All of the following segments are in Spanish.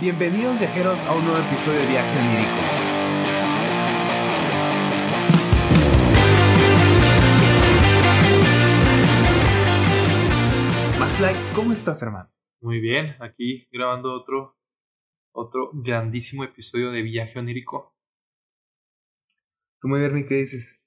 Bienvenidos viajeros a un nuevo episodio de Viaje Onírico. McFly, ¿cómo estás, hermano? Muy bien, aquí grabando otro, otro grandísimo episodio de Viaje Onírico. ¿Tú muy bien, qué dices?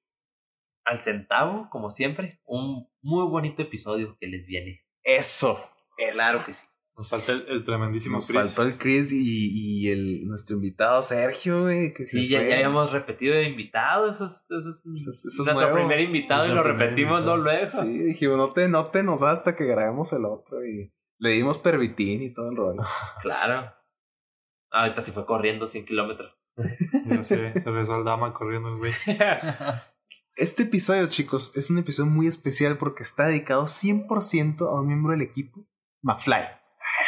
Al centavo, como siempre, un muy bonito episodio que les viene. Eso, eso. Claro que sí. Nos falta el, el tremendísimo Nos Chris. faltó el Chris y, y el, nuestro invitado Sergio, güey, que se Sí, ya, fue. ya habíamos repetido de invitado. Eso es, eso es Eso es- eso es nuestro nuevo. primer invitado y lo repetimos no luego. Sí, dijimos, no te, no te nos va hasta que grabemos el otro y le dimos pervitín y todo el rollo. Claro. Ahorita se fue corriendo 100 kilómetros. Ya sé, se besó al dama corriendo el güey. Este episodio, chicos, es un episodio muy especial porque está dedicado 100% a un miembro del equipo, McFly.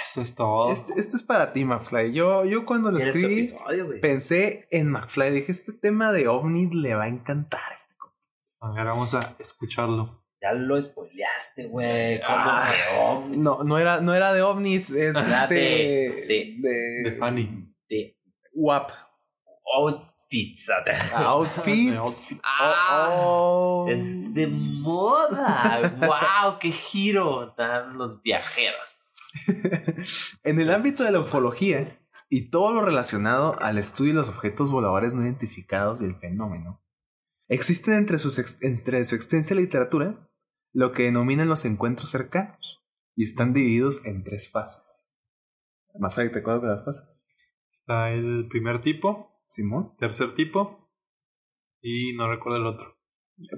Eso es todo. Este, este es para ti, McFly. Yo, yo cuando lo este escribí, episodio, pensé en McFly. Dije, este tema de ovnis le va a encantar a este. A ver, vamos a escucharlo. Ya lo spoileaste, güey. Ah, ¿Cómo? No, no era, no era de ovnis, es Era este... de- de, De Fanny. De WAP. outfits. Outfits. De outfits. Ah, Oh, oh. Es de moda. ¡Wow! ¡Qué giro dan los viajeros! en el ámbito de la ufología y todo lo relacionado al estudio de los objetos voladores no identificados y el fenómeno, existen entre, sus ex- entre su extensa literatura lo que denominan los encuentros cercanos y están divididos en tres fases. Mafek, ¿te acuerdas de las fases? Está el primer tipo, Simón. tercer tipo y no recuerdo el otro.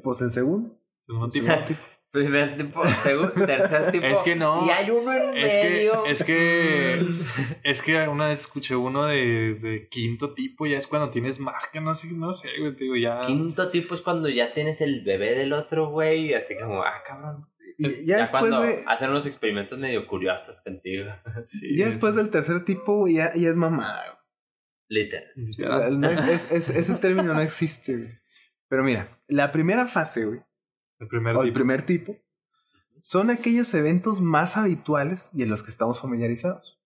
Pues el segundo. Segundo tipo. Primer tipo, segundo, tercer tipo. Es que no. Y hay uno en Es que, medio. es que, es que una vez escuché uno de, de quinto tipo, ya es cuando tienes marca, no sé, no sé, güey, digo, ya. Quinto tipo es cuando ya tienes el bebé del otro güey, así como, ah, cabrón. Y ya, después cuando de, hacen unos experimentos medio curiosos contigo. y ya después del tercer tipo, güey, ya, ya es mamada. Literal. Literal. No- es- es- ese término no existe, güey. Pero mira, la primera fase, güey, El primer o el tipo. primer tipo, son aquellos eventos más habituales y en los que estamos familiarizados,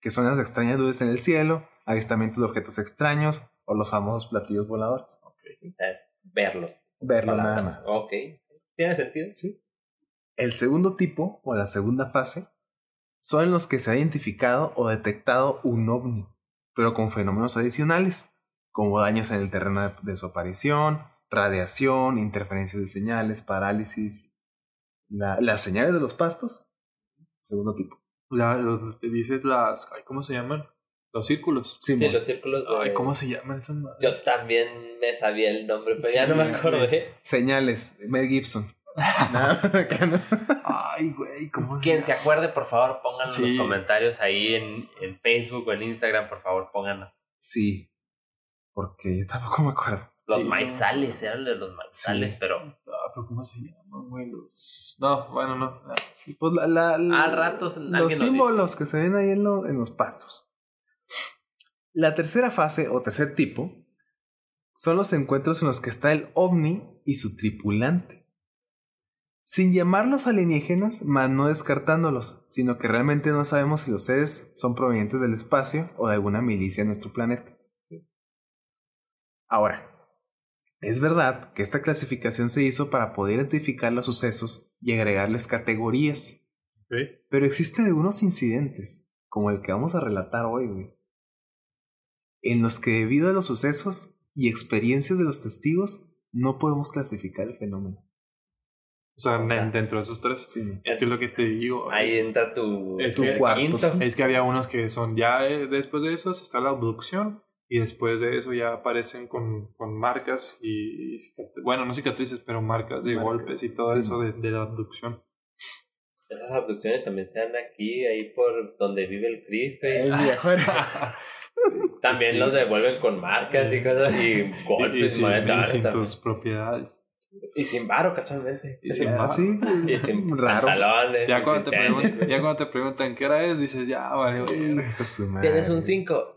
que son las extrañas luces en el cielo, avistamientos de objetos extraños o los famosos platillos voladores. O sea, es verlos. Verlo nada más. Ok. ¿Tiene sentido? Sí. El segundo tipo, o la segunda fase, son los que se ha identificado o detectado un ovni, pero con fenómenos adicionales, como daños en el terreno de, de su aparición, radiación, interferencias de señales, parálisis, la- las señales de los pastos. Segundo tipo. La, los- te dices las. ay, ¿Cómo se llaman? Los círculos. Sí, los círculos de... Ay, ¿cómo se llaman esas madres? Yo también me sabía el nombre, pero ya no me acordé. Señales, Mel Gibson. No. Ay, güey, ¿cómo Quien se acuerde, por favor, pónganlo en Sí. los comentarios ahí en, en Facebook o en Instagram, por favor, pónganlo. Sí, porque yo tampoco me acuerdo. Los Sí, no. maizales, eran de los maizales, Sí. pero Ah, pero ¿cómo se llaman, güey? Los... No, bueno, no. ah, Sí, pues la, la- la- Al rato los dice. símbolos que se ven ahí en, lo- en los pastos. La tercera fase o tercer tipo son los encuentros en los que está el ovni y su tripulante. Sin llamarlos alienígenas, más no descartándolos, sino que realmente no sabemos si los seres son provenientes del espacio o de alguna milicia en nuestro planeta. Ahora, es verdad que esta clasificación se hizo para poder identificar los sucesos y agregarles categorías, pero existen algunos incidentes, como el que vamos a relatar hoy, güey, en los que debido a los sucesos y experiencias de los testigos, no podemos clasificar el fenómeno. O sea, O sea, de- dentro de esos tres. Sí. Es que es lo que te digo. ahí entra tu, Es tu que- cuarto. Es que había unos que son ya eh, después de eso está la abducción y después de eso ya aparecen con, con marcas y, y bueno, no cicatrices, pero marcas de Marcas, golpes y todo sí. eso de, de la abducción. Esas abducciones también se dan aquí, ahí por donde vive el Cristo. y- El viejo También los devuelven con marcas y cosas y Y, y golpes. sin, y tal, sin tus propiedades. Y sin varo, casualmente. Y sin varo. sí. Y sin Raro. pantalones. Ya y cuando, sin te tenis. preguntan, ya cuando te preguntan qué hora es, dices, ya, vale. ¿Tienes un 5?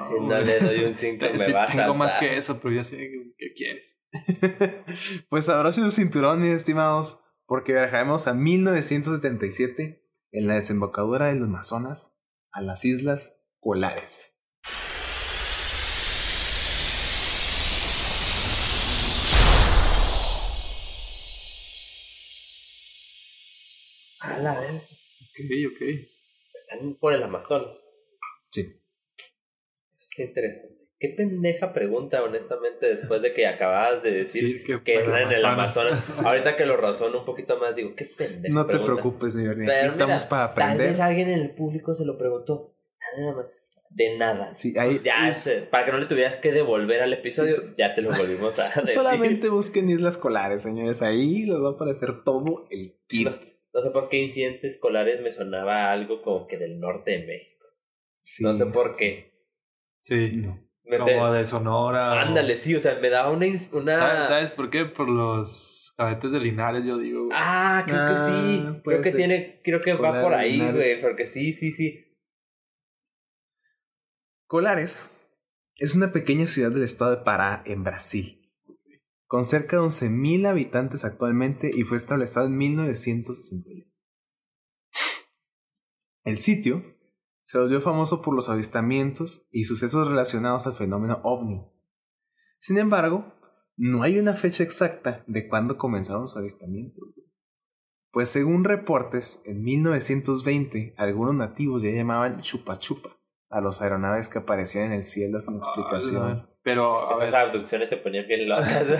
Si no le doy un 5 me Sí, va a tengo más que eso, pero ya sé qué, qué quieres. pues abrochen su cinturón, mis estimados, porque viajaremos a 1977 en la desembocadura del Amazonas, a las islas colares. A la vez. Ok, ok. Están por el Amazonas. Sí. Eso es interesante. Qué pendeja pregunta, honestamente, después de que acabas de decir Sí, que, que están en el Amazonas. Ahorita que lo razono un poquito más, digo, qué pendeja. No te preocupes, señor. Aquí Pero estamos mira, para Tal aprender. vez alguien en el público se lo preguntó. ¿Están en el Ama- De nada. Sí, ahí Ya, es- se- para que no le tuvieras que devolver al episodio, Sí, ya te lo volvimos a decir. Solamente busquen islas colares, señores. Ahí les va a aparecer todo el kit. No, no sé por qué incidentes escolares me sonaba algo como que del norte de México. No sé por qué. Sí. No. Como de Sonora. o- Ándale, sí, o sea, me daba una... una... ¿Sabes, sabes por qué? Por los cadetes de Linares, yo digo. Ah, creo que Ah, sí. puede Creo que ser. tiene, creo que va por ahí, Linares. güey, porque sí, sí, sí. Colares es una pequeña ciudad del estado de Pará, en Brasil, con cerca de 11.000 habitantes actualmente y fue establecida en 1961. El sitio se volvió famoso por los avistamientos y sucesos relacionados al fenómeno ovni. Sin embargo, no hay una fecha exacta de cuándo comenzaron los avistamientos. Pues según reportes, en 1920 algunos nativos ya llamaban chupa chupa a los aeronaves que aparecían en el cielo sin explicación. Ah, Pero, a ver, abducciones se ponían bien locas.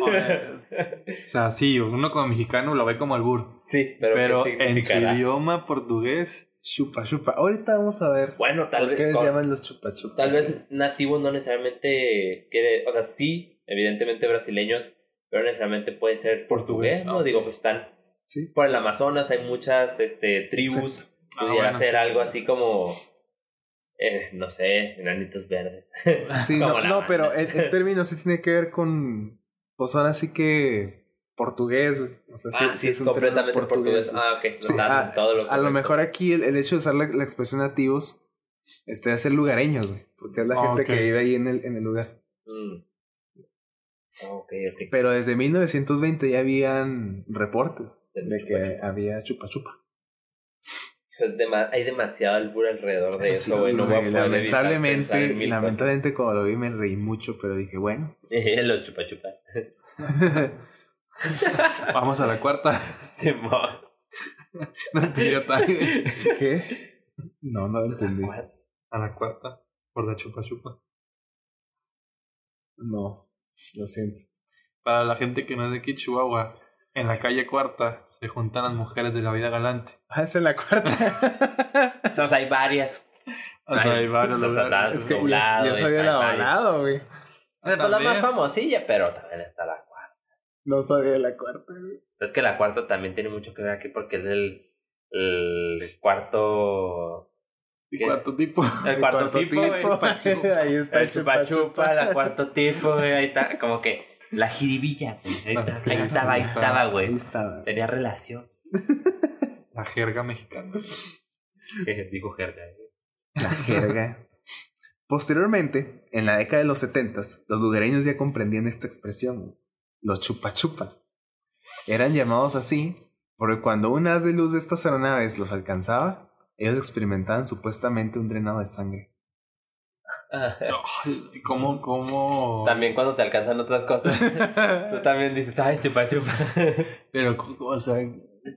o sea, sí, uno como mexicano lo ve como albur. sí, pero, Pero, ¿qué en su idioma portugués, Chupa chupa. Ahorita vamos a ver Bueno, tal por qué vez, les llaman los chupa chupa. tal vez nativo no necesariamente quiere, o sea, sí, evidentemente brasileños, pero necesariamente puede ser portugués, ¿no? Digo, pues están Sí. por el Amazonas, hay muchas este, tribus. Ah, pudiera bueno, ser sí. algo así como, eh, no sé, enanitos verdes. Sí, no, no, pero el, el término sí tiene que ver con. Pues ahora sí que. Portugués, güey. O sea, ah, sí, es, completamente portugués. Ah, ok. Sí, a, todo lo a lo correcto. mejor aquí el, el hecho de usar la, la expresión nativos este, es ser lugareños, güey. Porque es la gente que vive ahí en el, en el lugar. Mm. Ok, ok. Pero desde 1920 ya habían reportes Del de chupa que había chupa chupa. Es dema- hay demasiado albur alrededor de Sí, eso, güey. No güey, lamentablemente, lamentablemente cuando lo vi me reí mucho, pero dije, bueno. pues. Los chupa chupa. vamos a la cuarta. Simón. no güey. ¿Qué? No, no lo entendí. A la cuarta, por la chupa chupa. No, lo siento. Para la gente que no es de aquí, Chihuahua, en la calle cuarta se juntan las mujeres de la vida galante. Ah, es la cuarta. O sea, hay varias. O sea, Ay, hay varios los lugares. es que yo, yo sabía está la güey. Pues la más famosilla, pero también está la cuarta. No sabía la cuarta, güey. Es que la cuarta también tiene mucho que ver aquí porque es el, el cuarto. ¿Y ¿Qué? cuarto tipo? El cuarto, tipo, güey. Chupa chupa. Ahí está El chupa chupa, la cuarto tipo, güey. Ahí está, como que la jiribilla, güey. Ahí, está, ahí estaba, ahí estaba, Ahí güey. estaba. Tenía relación. La jerga mexicana. Dijo jerga. güey. La jerga. Posteriormente, en la década de los 70, los lugareños ya comprendían esta expresión, güey. Los chupa chupa. Eran llamados así porque cuando un haz de luz de estas aeronaves los alcanzaba, ellos experimentaban supuestamente un drenado de sangre. ¿Cómo, cómo? También cuando te alcanzan otras cosas, tú también dices, ay, chupa chupa. Pero, o sea,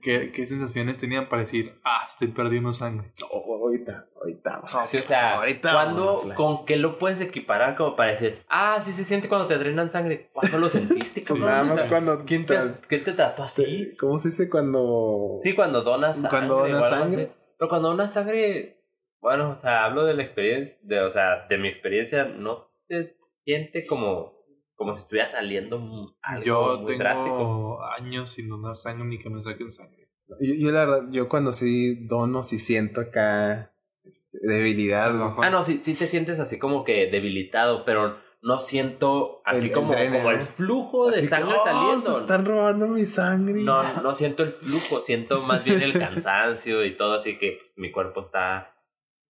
¿qué, qué sensaciones tenían para decir, ah, estoy perdiendo sangre? Oh, ahorita, ahorita. Sí, o sea, ahorita ¿cuándo, vamos a hablar. ¿con qué lo puedes equiparar como para decir, ah, sí se siente cuando te drenan sangre? ¿Cuándo lo sentiste, cabrón? Nada más cuando ¿quién te, ¿Quién te trató así? ¿Cómo se dice cuando Sí, cuando donas sangre. Cuando donas sangre. así. Pero cuando donas sangre, bueno, o sea, hablo de la experiencia, de, o sea, de mi experiencia, no se siente como, como si estuviera saliendo algo Yo muy tengo drástico. años sin donar sangre ni que me saquen sangre. Yo, yo la verdad, yo cuando sí dono, sí siento acá este, debilidad. Ajá. Ah, no, sí, sí te sientes así como que debilitado, pero no siento así El- el como, drene, como el ¿no? flujo de Así que, sangre "Oh, saliendo. se están robando mi sangre. No, no siento el flujo, siento más bien el cansancio y todo, así que mi cuerpo está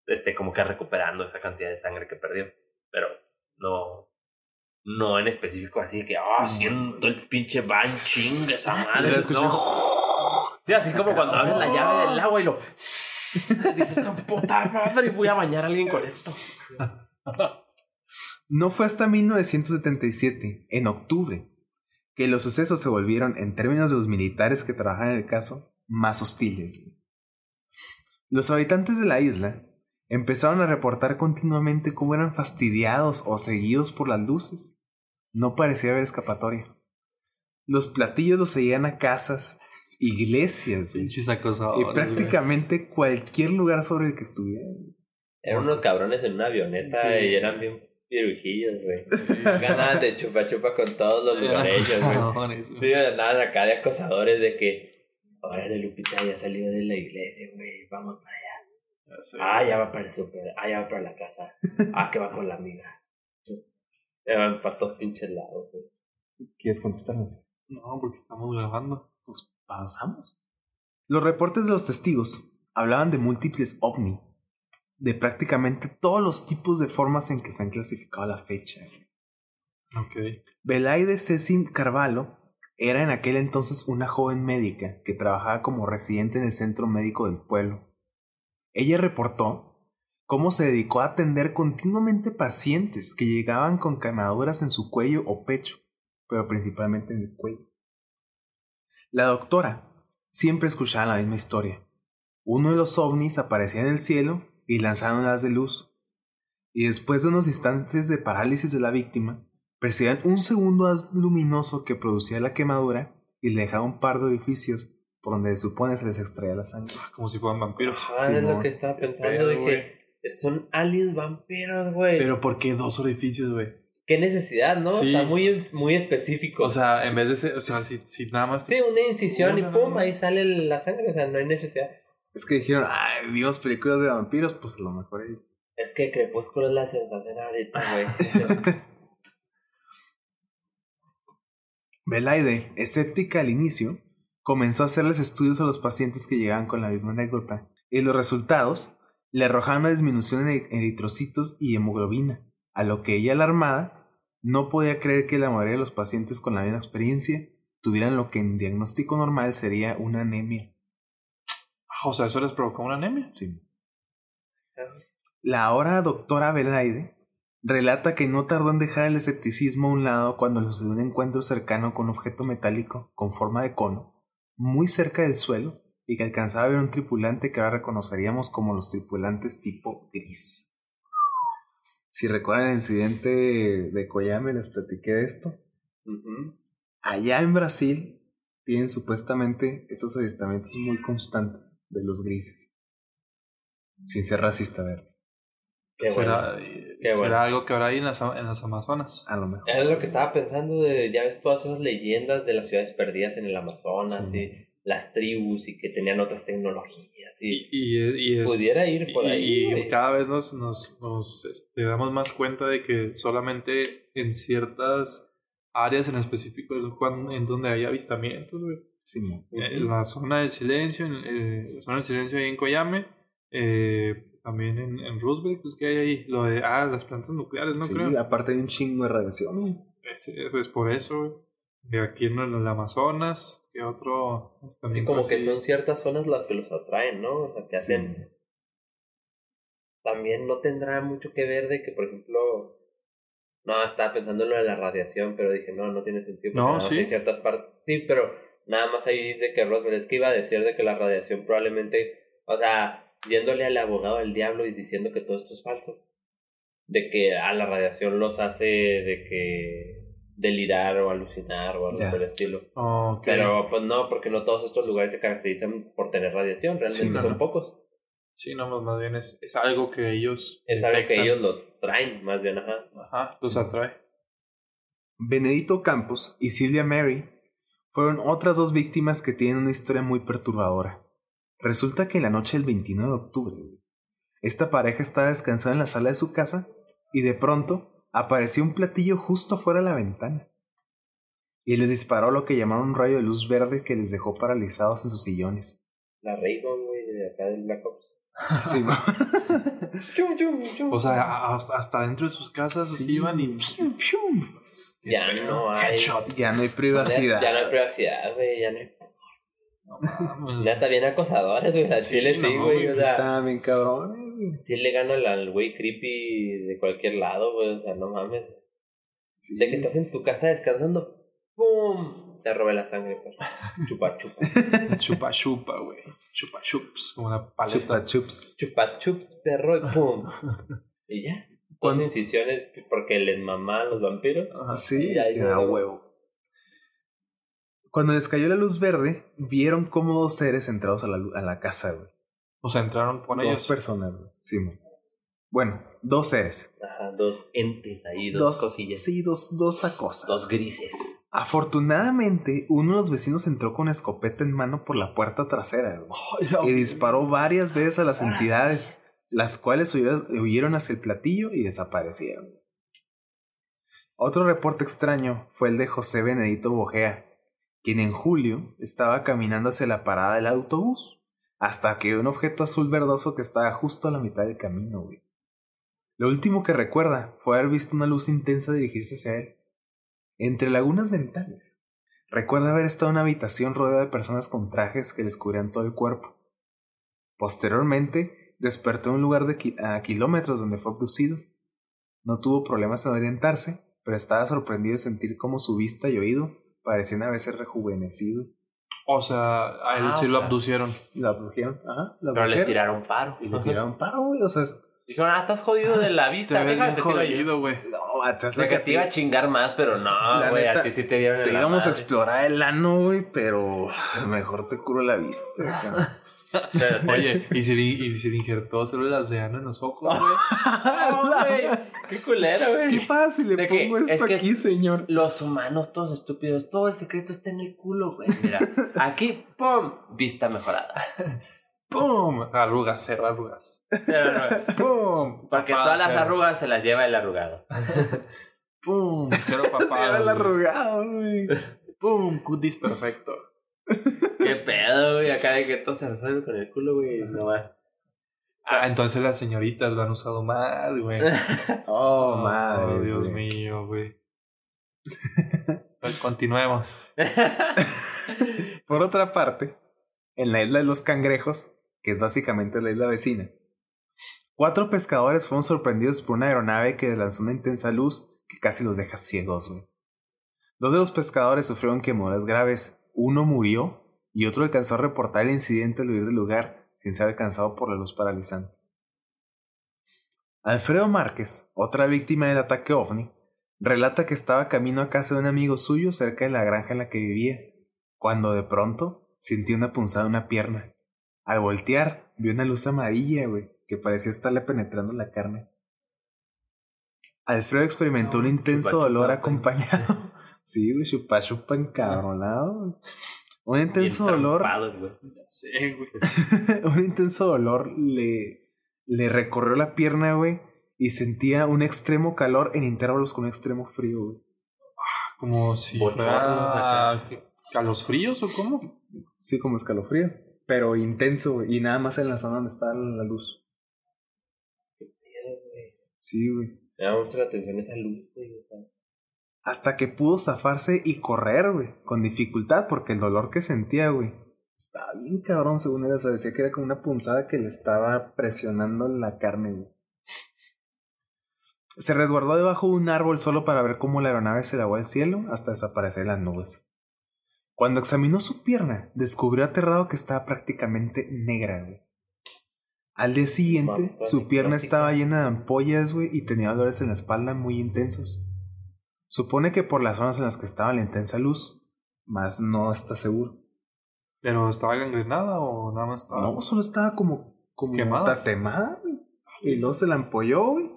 este, como que recuperando esa cantidad de sangre que perdió. Pero no, no en específico así que, ah, Sí. siento el pinche banching de esa madre. no. Sí, así como cuando abres la llave del agua y lo... Dices, "Su puta madre, voy a bañar a alguien con esto. No fue hasta 1977, en octubre, que los sucesos se volvieron, en términos de los militares que trabajan en el caso, más hostiles. Los habitantes de la isla empezaron a reportar continuamente cómo eran fastidiados o seguidos por las luces. No parecía haber escapatoria. Los platillos los seguían a casas, iglesias y güey. prácticamente cualquier lugar sobre el que estuvieran. Eran unos cabrones en una avioneta Sí. y eran bien pirujillos, güey. Ganas de chupa chupa con todos los lugareños, güey. Sí, andaban acá de acosadores de que, órale, Lupita ya salió de la iglesia, güey, vamos para allá. Ya. Ah, ya va para el súper, ah, ya va para la casa, ah, que va con la amiga. Van para todos pinches lados, güey. ¿Quieres contestarme? No, porque estamos grabando. Pues pausamos. Los reportes de los testigos hablaban de múltiples ovni, de prácticamente todos los tipos de formas en que se han clasificado a la fecha. Ok. Belaide Cecim Carvalho era en aquel entonces una joven médica que trabajaba como residente en el centro médico del pueblo. Ella reportó cómo se dedicó a atender continuamente pacientes que llegaban con quemaduras en su cuello o pecho, pero principalmente en el cuello. La doctora siempre escuchaba la misma historia. Uno de los ovnis aparecía en el cielo y lanzaban haz de luz. Y después de unos instantes de parálisis de la víctima, percibían un segundo haz luminoso que producía la quemadura y le dejaba un par de orificios por donde se supone se les extraía la sangre. Como si fueran vampiros. Ah, es lo que estaba pensando, dije, son aliens vampiros, güey. Pero ¿por qué dos orificios, güey? Qué necesidad, ¿no? Sí. Está muy, muy específico. O sea, en vez de ser, o sea, si, si nada más. sí, una incisión y pum, ¿no? ahí sale la sangre, o sea, no hay necesidad. Es que dijeron, ay, vimos películas de vampiros, pues a lo mejor ahí. Es que Crepúsculo es la sensación ahorita, güey. Belaide, escéptica al inicio, comenzó a hacerles estudios a los pacientes que llegaban con la misma anécdota, y los resultados le arrojaban una disminución en eritrocitos y hemoglobina, a lo que ella alarmada no podía creer que la mayoría de los pacientes con la misma experiencia tuvieran lo que en diagnóstico normal sería una anemia. O sea, eso les provocó una anemia. Sí. La ahora doctora Belaide relata que no tardó en dejar el escepticismo a un lado cuando le sucedió un encuentro cercano con un objeto metálico con forma de cono, muy cerca del suelo, y que alcanzaba a ver un tripulante que ahora reconoceríamos como los tripulantes tipo gris. Si recuerdan el incidente de Koyame, les platiqué de esto. Allá en Brasil tienen supuestamente estos avistamientos muy constantes de los grises. Sin ser racista, a ver. Qué bueno. será Qué será bueno. algo que habrá ahí en las, en las Amazonas. A lo mejor. Era lo que estaba pensando de, ya ves todas esas leyendas de las ciudades perdidas en el Amazonas Sí. y las tribus y que tenían otras tecnologías y... Y, y, y es- Pudiera ir por y- ahí, Y, güey. cada vez nos, nos, nos este, damos más cuenta de que solamente en ciertas áreas en específico es cuando, en donde hay avistamientos, güey. En la zona del silencio, en eh, la zona del silencio ahí en Coyame, eh, también en, en Roosevelt, pues que hay ahí, lo de, ah, las plantas nucleares, ¿no sí, creo? aparte hay un chingo de radiación. Es, pues por eso, güey. Y aquí en el Amazonas, que otro... Sí, también como pues, que sí. son ciertas zonas las que los atraen, ¿no? O sea, que hacen... También no tendrá mucho que ver de que, por ejemplo... No, estaba pensando en lo de la radiación, pero dije, no, no tiene sentido. porque No, sí. Hay ciertas partes... Sí, pero nada más ahí de que Roswell, es que iba a decir de que la radiación probablemente... O sea, yéndole al abogado del diablo y diciendo que todo esto es falso. De que a la radiación los hace de que delirar o alucinar o algo Ya. por el estilo. Pero pues no, porque no todos estos lugares se caracterizan por tener radiación, realmente Sí, son pocos. Sí, no, más- más bien es, es algo que ellos. Es algo que ellos lo traen, más bien, ajá. Ajá, los Sí. atrae. Benedito Campos y Silvia Mary fueron otras dos víctimas que tienen una historia muy perturbadora. Resulta que en la noche del 29 de octubre, esta pareja estaba descansando en la sala de su casa y de pronto apareció un platillo justo fuera de la ventana. Y les disparó lo que llamaron un rayo de luz verde que les dejó paralizados en sus sillones. La Rainbow, güey, de acá del Black Ops. Sí, ¿no? Chum, chum, chum. O sea, hasta, hasta dentro de sus casas Sí. iban y. ya no hay. Headshot. ya no hay Ya, privacidad. ya no hay privacidad, güey, ya no hay. No mames. Neta, bien acosadores, güey. Al Sí, chile no, sí, güey. güey, O sea, Estaban bien cabrones. Sí le gana al- al güey creepy de cualquier lado, güey. O sea, no mames. Sí. De que estás en tu casa descansando, ¡pum! Te robé la sangre, pues. Chupa, chupa. Chupa chupa, güey. Chupa chups, como una paleta. Chupa chups. Chupa chups, perro, y ¡pum! Y ya. Dos incisiones porque les mamaban los vampiros. Ajá. Sí, a ya. huevo. Cuando les cayó la luz verde, vieron como dos seres entrados a la, a la casa, güey. O sea, entraron con Dos ellos. personas, güey. Sí. Bueno, dos seres. Ajá, dos entes ahí, dos, cosillas. Sí, dos, dos cosas. Dos grises. Afortunadamente, uno de los vecinos entró con escopeta en mano por la puerta trasera güey, y disparó varias veces a las entidades, las cuales huyeron huyeron hacia el platillo y desaparecieron. Otro reporte extraño fue el de José Benedito Bojea, quien en julio estaba caminando hacia la parada del autobús, hasta que un objeto azul verdoso que estaba justo a la mitad del camino, güey. Lo último que recuerda fue haber visto una luz intensa dirigirse hacia él. Entre lagunas mentales, recuerda haber estado en una habitación rodeada de personas con trajes que les cubrían todo el cuerpo. Posteriormente, despertó en un lugar de a kilómetros donde fue abducido. No tuvo problemas en orientarse, pero estaba sorprendido de sentir cómo su vista y oído parecían haberse rejuvenecido. O sea, a él Ah, sí lo sea. abducieron. La abdujeron, ajá, la Pero le tiraron paro. y le tiraron paro, güey. O sea, es- Dijeron, ah, estás jodido de la Te vista. ves que te ayudo. jodido, güey. no, hasta O sea, que te iba a chingar más, pero no, La güey. A ti sí te dieron en Te íbamos a explorar el ano, güey, pero mejor te curo la vista. Oye, y se, le- y se le injertó células de ano en los ojos, güey. No, güey. Qué culero, Qué güey. fácil le ¿De qué? pongo esto Es que- aquí, señor. Los humanos todos estúpidos, todo el secreto está en el culo, güey. Mira, aquí, ¡pum! Vista mejorada. ¡Pum! Arrugas, cero arrugas. ¡Pum! Porque Papada, todas las cero. arrugas se las lleva el arrugado. ¡Pum! Cero Se papadas. era el arrugado, güey. ¡Pum! Cutis perfecto. Pedo, güey. Acá de que todo se resuelve con el culo, güey. No va. Ah, entonces las señoritas lo han usado mal, güey. Oh, madre. Dios güey. mío, güey. Pues continuemos. Por otra parte, en la isla de los cangrejos, que es básicamente la isla vecina, cuatro pescadores fueron sorprendidos por una aeronave que lanzó una intensa luz que casi los deja ciegos, güey. Dos de los pescadores sufrieron quemaduras graves, uno murió y otro alcanzó a reportar el incidente al huir del lugar sin ser alcanzado por la luz paralizante. Alfredo Márquez, otra víctima del ataque ovni, relata que estaba camino a casa de un amigo suyo cerca de la granja en la que vivía, cuando de pronto sintió una punzada en una pierna. Al voltear, vio una luz amarilla, güey, que parecía estarle penetrando la carne. Alfredo experimentó un intenso chupa, dolor chupa, acompañado. sí, güey, chupa chupa encabronado. Güey. Un intenso dolor güey. Sí, güey. un intenso dolor le, le recorrió la pierna, güey, y sentía un extremo calor en intervalos con un extremo frío, güey. Como si Bochornos fuera acá. a los fríos o cómo. Sí, como escalofrío, pero intenso, güey, y nada más en la zona donde está la luz. Sí, güey. Me llama mucho la atención esa luz, güey. Hasta que pudo zafarse y correr, güey, con dificultad, porque el dolor que sentía, güey, estaba bien cabrón, según él. O sea, decía que era como una punzada que le estaba presionando la carne, güey. Se resguardó debajo de un árbol solo para ver cómo la aeronave se elevó al cielo hasta desaparecer en las nubes. Cuando examinó su pierna, descubrió aterrado que estaba prácticamente negra, güey. Al día siguiente, su pierna estaba llena de ampollas, güey, y tenía dolores en la espalda muy intensos. Supone que por las zonas en las que estaba la intensa luz, más no está seguro. ¿Pero estaba gangrenada o nada más estaba.? No, solo estaba como, como ¿Quemada? tatemada, güey. Y luego se la ampolló, güey.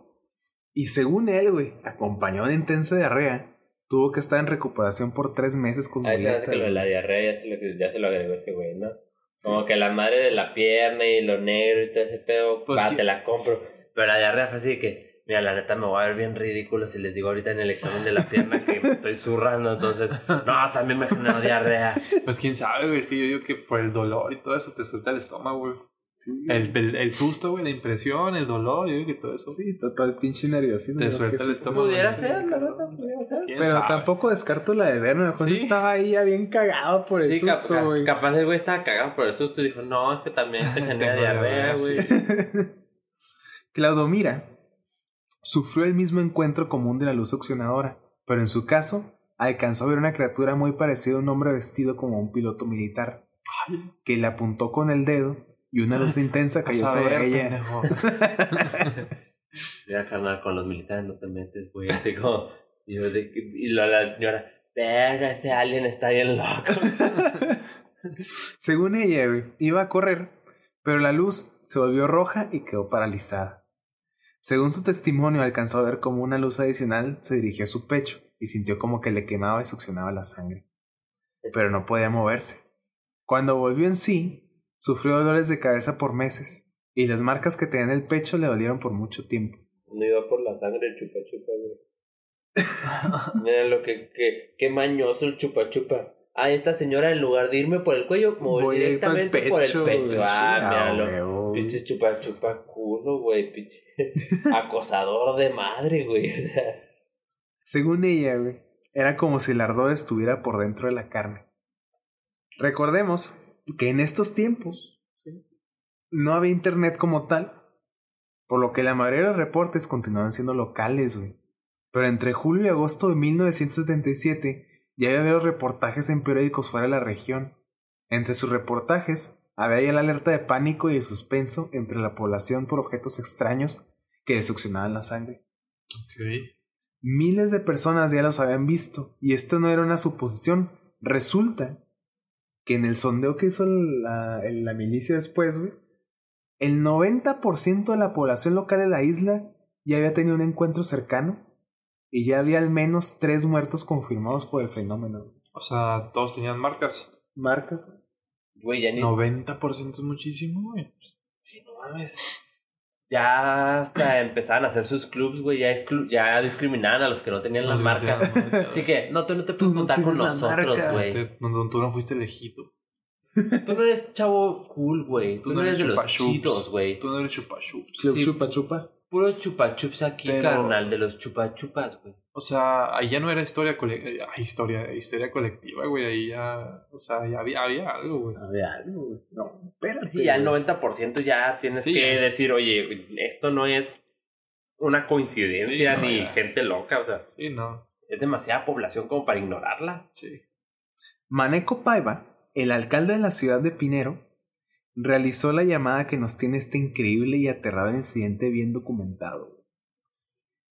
Y según él, güey, acompañado de intensa diarrea, tuvo que estar en recuperación por tres meses con A veces hace que lo de la diarrea ya se lo, ya se lo agregó ese güey, ¿no? Como que la madre de la pierna y lo negro y todo ese pedo, Pues que- te la compro. Pero la diarrea fue así que, mira, la neta me voy a ver bien ridículo si les digo ahorita en el examen de la pierna que me estoy zurrando, entonces, no, también me generó diarrea. Pues quién sabe, güey. Es que yo digo que por el dolor y todo eso te suelta el estómago, güey. Sí, El, el, el susto, güey, la impresión, el dolor, yo digo que todo eso. sí, todo, el pinche nerviosismo. Te suelta el estómago. Pudiera ser, la neta, pudiera ser. ¿Quién Pero sabe? tampoco descarto la de ver, a lo mejor sí estaba ahí ya bien cagado por el Sí, susto, cap- güey. capaz el güey estaba cagado por el susto y dijo, no, es que también te genera Tengo diarrea, diarrea, güey. Claudomira sufrió el mismo encuentro común de la luz succionadora, pero en su caso alcanzó a ver una criatura muy parecida a un hombre vestido como un piloto militar, que le apuntó con el dedo y una luz intensa cayó sobre ver, ella. Mira, carnal, con los militares no te metes, güey. Así como, y, yo de que- y lo- la señora, verga, este alien está bien loco. Según ella, iba a correr, pero la luz se volvió roja y quedó paralizada. Según su testimonio, alcanzó a ver como una luz adicional se dirigió a su pecho y sintió como que le quemaba y succionaba la sangre. Pero no podía moverse. Cuando volvió en sí, sufrió dolores de cabeza por meses y las marcas que tenía en el pecho le dolieron por mucho tiempo. No iba por la sangre chupa chupa, güey. Mira lo que, que, qué mañoso el chupa chupa. Ah, esta señora en lugar de irme por el cuello, me voy, Voy directamente por el güey. pecho. Ah, Sí, míralo. Pinche chupa chupa culo, güey. Pinche acosador de madre, güey. Según ella, güey, era como si el ardor estuviera por dentro de la carne. Recordemos que en estos tiempos no había internet como tal, por lo que la mayoría de los reportes continuaban siendo locales, güey. Pero entre julio y agosto de 1977 ya había habido reportajes en periódicos fuera de la región. Entre sus reportajes había ya la alerta de pánico y el suspenso entre la población por objetos extraños que le succionaban la sangre. Ok. Miles de personas ya los habían visto y esto no era una suposición. Resulta que en el sondeo que hizo la, la milicia después, güey, el 90% de la población local de la isla ya había tenido un encuentro cercano y ya había al menos tres muertos confirmados por el fenómeno. O sea, todos tenían marcas. ¿Marcas? güey? güey, ya ni. 90% es muchísimo, güey. Sí, no mames. Ya hasta empezaban a hacer sus clubs, güey. Ya, exclu- ya discriminaban a los que no tenían las no marcas. marcas. Así que no, tú no te puedes no juntar con tienes la nosotros, marca. güey. No, tú no fuiste elegido. Tú no eres chavo cool, güey. Tú, no eres de los chidos, güey. Tú no eres chupachups. Club Sí. chupa chupa. Puro chupachups aquí, Pero- carnal, de los chupachupas, güey. O sea, ahí ya no era historia colectiva. Historia, historia colectiva, güey. Ahí ya. O sea, ya había, había algo, güey. Había algo, güey. No, espérate. Sí, ya el güey. 90% ya tienes Sí, que es- decir, oye, esto no es una coincidencia Sí, no, ni ya. gente loca, o sea, Sí, no. es demasiada población como para ignorarla. Sí. Maneco Paiva, el alcalde de la ciudad de Pinero, realizó la llamada que nos tiene este increíble y aterrador incidente bien documentado.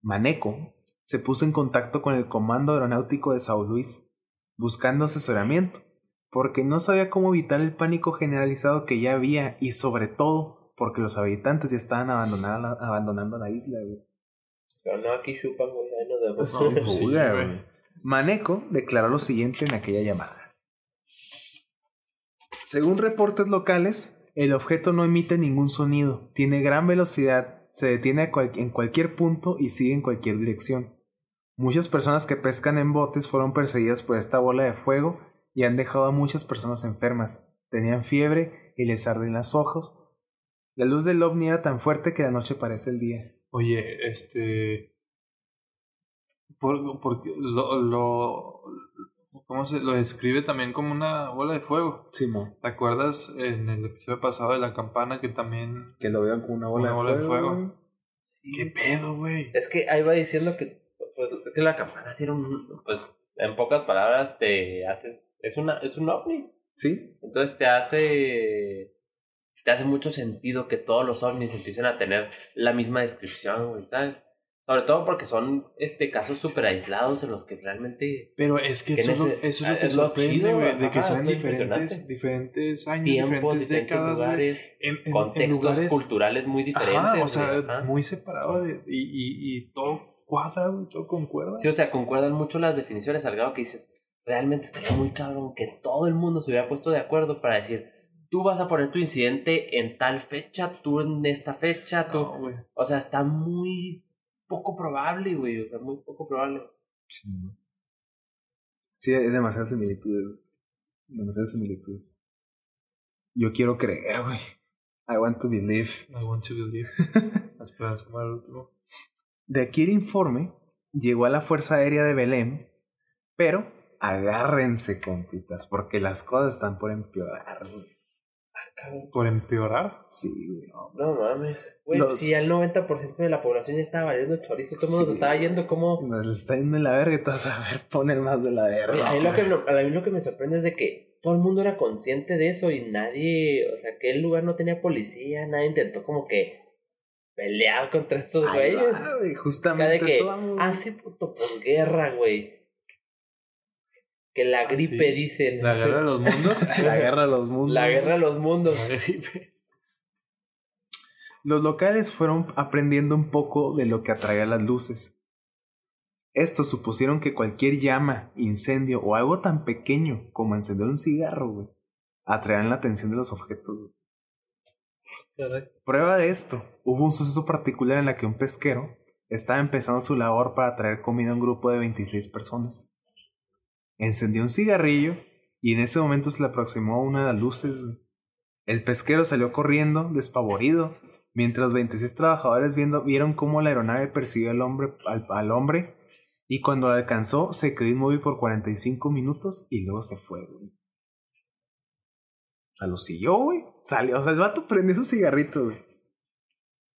Maneco se puso en contacto con el Comando Aeronáutico de Sao Luis, buscando asesoramiento, porque no sabía cómo evitar el pánico generalizado que ya había y sobre todo porque los habitantes ya estaban la- abandonando la isla. güey. Pero no, aquí chupan, güey, ahí nos vemos. No, sí, Uga, güey. güey. Maneco declaró lo siguiente en aquella llamada. Según reportes locales, el objeto no emite ningún sonido, tiene gran velocidad, se detiene en cualquier punto y sigue en cualquier dirección. Muchas personas que pescan en botes fueron perseguidas por esta bola de fuego y han dejado a muchas personas enfermas. Tenían fiebre y les arden los ojos. La luz del ovni era tan fuerte que la noche parece el día. Oye, este. Por, porque lo, lo. ¿Cómo se lo describe también como una bola de fuego? Simón. ¿Te acuerdas en el episodio pasado de la campana que también. Que lo vean como una bola, Una bola de de fuego. güey. ¿Qué pedo, güey? Es que ahí va diciendo que, pues, es que la campana sí era un, pues, en pocas palabras te hace, es una, es un ovni. ¿Sí? Entonces te hace, te hace mucho sentido que todos los ovnis empiecen a tener la misma descripción, güey, ¿sabes? Sobre todo porque son, este, casos súper aislados en los que realmente Pero es que Que eso, es lo, eso es lo que es sorprende, güey. De que son diferentes, diferentes años, tiempos, diferentes diferentes décadas, lugares, En, en- en contextos lugares. culturales muy diferentes. Ajá, o sea, ajá. muy separado de, y, y, y todo cuadra, todo concuerda. Sí, o sea, concuerdan mucho las definiciones al grado que dices, realmente estaría muy cabrón que todo el mundo se hubiera puesto de acuerdo para decir, tú vas a poner tu incidente en tal fecha, tú en esta fecha, tú... No. O sea, está muy poco probable, güey, o sea, muy poco probable. Sí, hay demasiadas similitudes. güey. Demasiadas similitudes. Yo quiero creer, güey. I want to believe. I want to believe. Esperanza muere al último. De aquí el informe llegó a la Fuerza Aérea de Belén, pero agárrense, compitas, porque las cosas están por empeorar. güey. Por empeorar. Sí, güey. No mames. Güey, Los- si ya el 90% de la población ya estaba valiendo chorizo, todo el mundo Sí. se estaba yendo como... Nos le está yendo en la verga y todos a ver, ponen más de la verga. a, mí lo que, no- a mí lo que me sorprende es de que todo el mundo era consciente de eso y nadie, o sea, que el lugar no tenía policía, nadie intentó como que pelear contra estos güeyes. va, güey, Justamente de que, eso vamos, güey. ah, sí, puto, posguerra, güey. Que la Ah, gripe, sí. dicen. La guerra de los mundos. La guerra de los mundos. La guerra de los mundos. La gripe. Los locales fueron aprendiendo un poco de lo que atraía las luces. Estos supusieron que cualquier llama, incendio o algo tan pequeño como encender un cigarro, güey, atraían la atención de los objetos. güey. Prueba de esto, hubo un suceso particular en la que un pesquero estaba empezando su labor para traer comida a un grupo de 26 personas. Encendió un cigarrillo y en ese momento se le aproximó a una de las luces. El pesquero salió corriendo, despavorido, mientras 26 trabajadores viendo, vieron cómo la aeronave persiguió al hombre, al, al hombre y cuando lo alcanzó se quedó inmóvil por 45 minutos y luego se fue. güey. O sea, lo siguió, güey. Salió, o sea, el vato prendió su cigarrito, güey.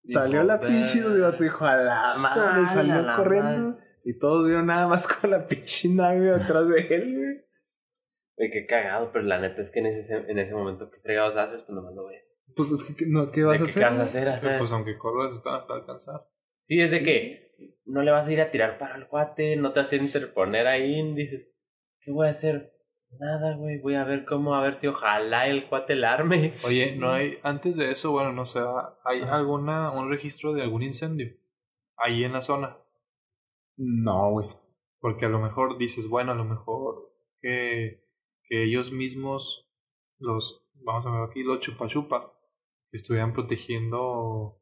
Salió la pinche y el vato dijo, a la madre, salió corriendo. Y todos vieron nada más con la pinche nave atrás de él, güey. Güey, qué cagado, pero la neta es que en ese, en ese momento que fregados haces, pues nomás lo ves. Pues es que, no, ¿qué ¿De vas a hacer? vas a güey? hacer? Ajá. Pues aunque corras, están hasta alcanzar. Sí, es de Sí. que no le vas a ir a tirar para el cuate, no te vas a interponer ahí, dices, ¿qué voy a hacer? Nada, güey, voy a ver cómo, a ver si ojalá el cuate la arme. Oye, no hay, antes de eso, bueno, no sé, ¿hay alguna, un registro de algún incendio ahí en la zona? No, güey. Porque a lo mejor dices, bueno, a lo mejor que, que ellos mismos, los, vamos a ver aquí, los chupa chupa, que estuvieran protegiendo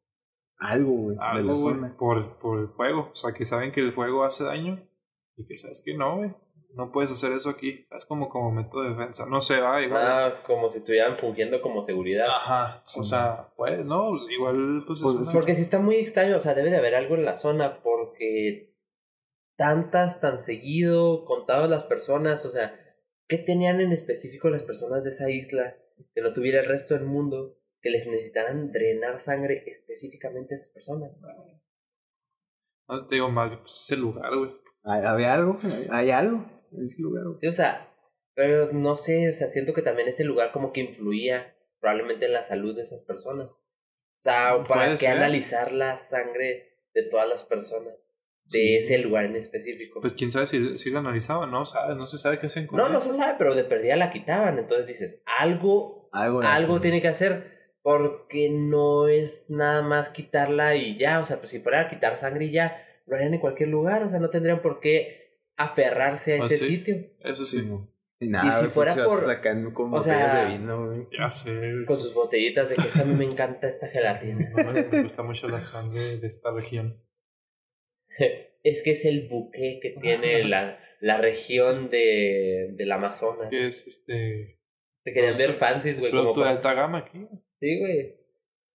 Algo, güey, de algo la güey, zona. por, por el fuego. O sea, que saben que el fuego hace daño y que sabes que no, güey. No puedes hacer eso aquí. Es como como método de defensa. No sé, va, igual. Ah, como si estuvieran fungiendo como seguridad. Ajá. Sí. O sea, pues, no, igual, pues, es Pues, una- Porque sí está muy extraño, o sea, debe de haber algo en la zona porque tantas, tan seguido, contadas las personas, o sea, ¿qué tenían en específico las personas de esa isla que no tuviera el resto del mundo que les necesitaran drenar sangre específicamente a esas personas? No te digo mal, pues es el lugar, güey. ¿Hay, había algo? ¿Hay, algo en ese lugar? güey? Sí, o sea, pero no sé, o sea, siento que también ese lugar como que influía probablemente en la salud de esas personas. O sea, ¿para qué ser. analizar la sangre de todas las personas de Sí. ese lugar en específico? Pues quién sabe si, si lo analizaban, ¿no? ¿Sabe? No se sabe qué hacen con no, no se sabe, pero de perdida la quitaban. Entonces dices, algo, Algo, algo tiene que hacer. Porque no es nada más quitarla y ya. O sea, pues si fuera a quitar sangre y ya, lo harían en cualquier lugar. O sea, no tendrían por qué aferrarse a Ah, ese sí. sitio. Eso Sí, sí. Y nada, si güey, fuera por- sacando con o botellas sea, de vino, güey. Ya sé. Con sus botellitas de que "Es que a mí me encanta esta gelatina. No, me gusta mucho la sangre de esta región. es que es el buque que tiene la, la región de, del Amazonas. Que es este. Te querían ver fancies, Es güey. Como producto de para- alta gama aquí. Sí, güey.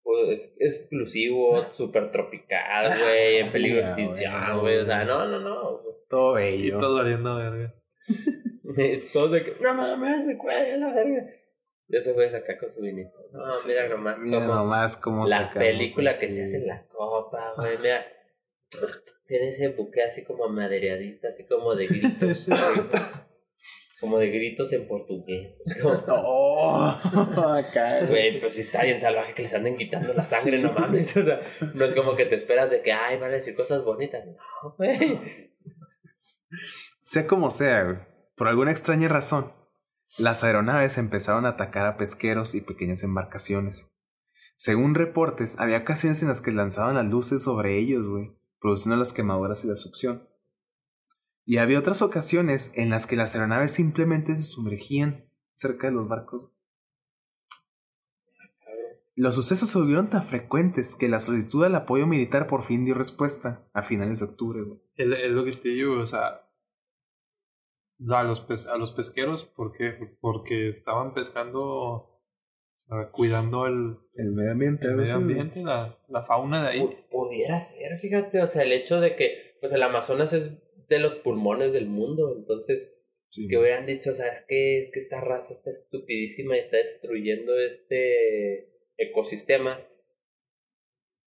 Pues, es exclusivo, súper tropical, güey, en Sí, peligro de ah, extinción, güey. O sea, no, no, no. Todo Y bello. todo valiendo verga. güey. Todos de que, no mames, me cuelga la verga. Ya se fue acá con su vinito. No, Sí. mira nomás Mira como nomás cómo la película que se hace en la copa, güey. Mira, tiene ese buque así como amadereadito, así como de gritos. como de gritos en portugués. así como- Oh, güey. Pues sí está bien salvaje que les anden quitando la sangre, Sí. no mames. O sea, no es como que te esperas de que, ay, van a decir cosas bonitas. No, güey. Sea como sea, güey, por alguna extraña razón, las aeronaves empezaron a atacar a pesqueros y pequeñas embarcaciones. Según reportes, había ocasiones en las que lanzaban las luces sobre ellos, güey, produciendo las quemaduras y la succión. Y había otras ocasiones en las que las aeronaves simplemente se sumergían cerca de los barcos. Los sucesos se volvieron tan frecuentes que la solicitud al apoyo militar por fin dio respuesta a finales de octubre, es lo que te digo, o sea. A los, pes- a los pesqueros, ¿por qué? Porque estaban pescando. Cuidando el, El medio ambiente. el medio ambiente, la, la fauna de ahí. Pu- Pudiera ser, fíjate, o sea, el hecho de que, pues el Amazonas es de los pulmones del mundo, entonces, Sí. que hubieran dicho, ¿sabes qué? Es que esta raza está estupidísima y está destruyendo este ecosistema,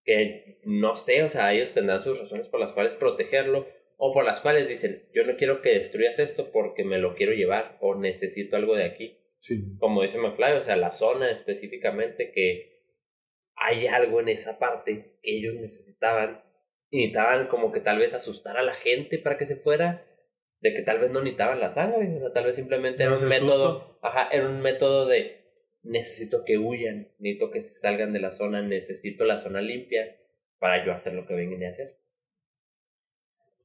que no sé, o sea, ellos tendrán sus razones por las cuales protegerlo, o por las cuales dicen, yo no quiero que destruyas esto porque me lo quiero llevar, o necesito algo de aquí Sí. como dice McFly, o sea, la zona específicamente que hay algo en esa parte que ellos necesitaban y necesitaban como que tal vez asustar a la gente para que se fuera, de que tal vez no necesitaban la sangre, o sea, tal vez simplemente era un método, susto. ajá, era un método de necesito que huyan, necesito que se salgan de la zona, necesito la zona limpia para yo hacer lo que vengan a hacer.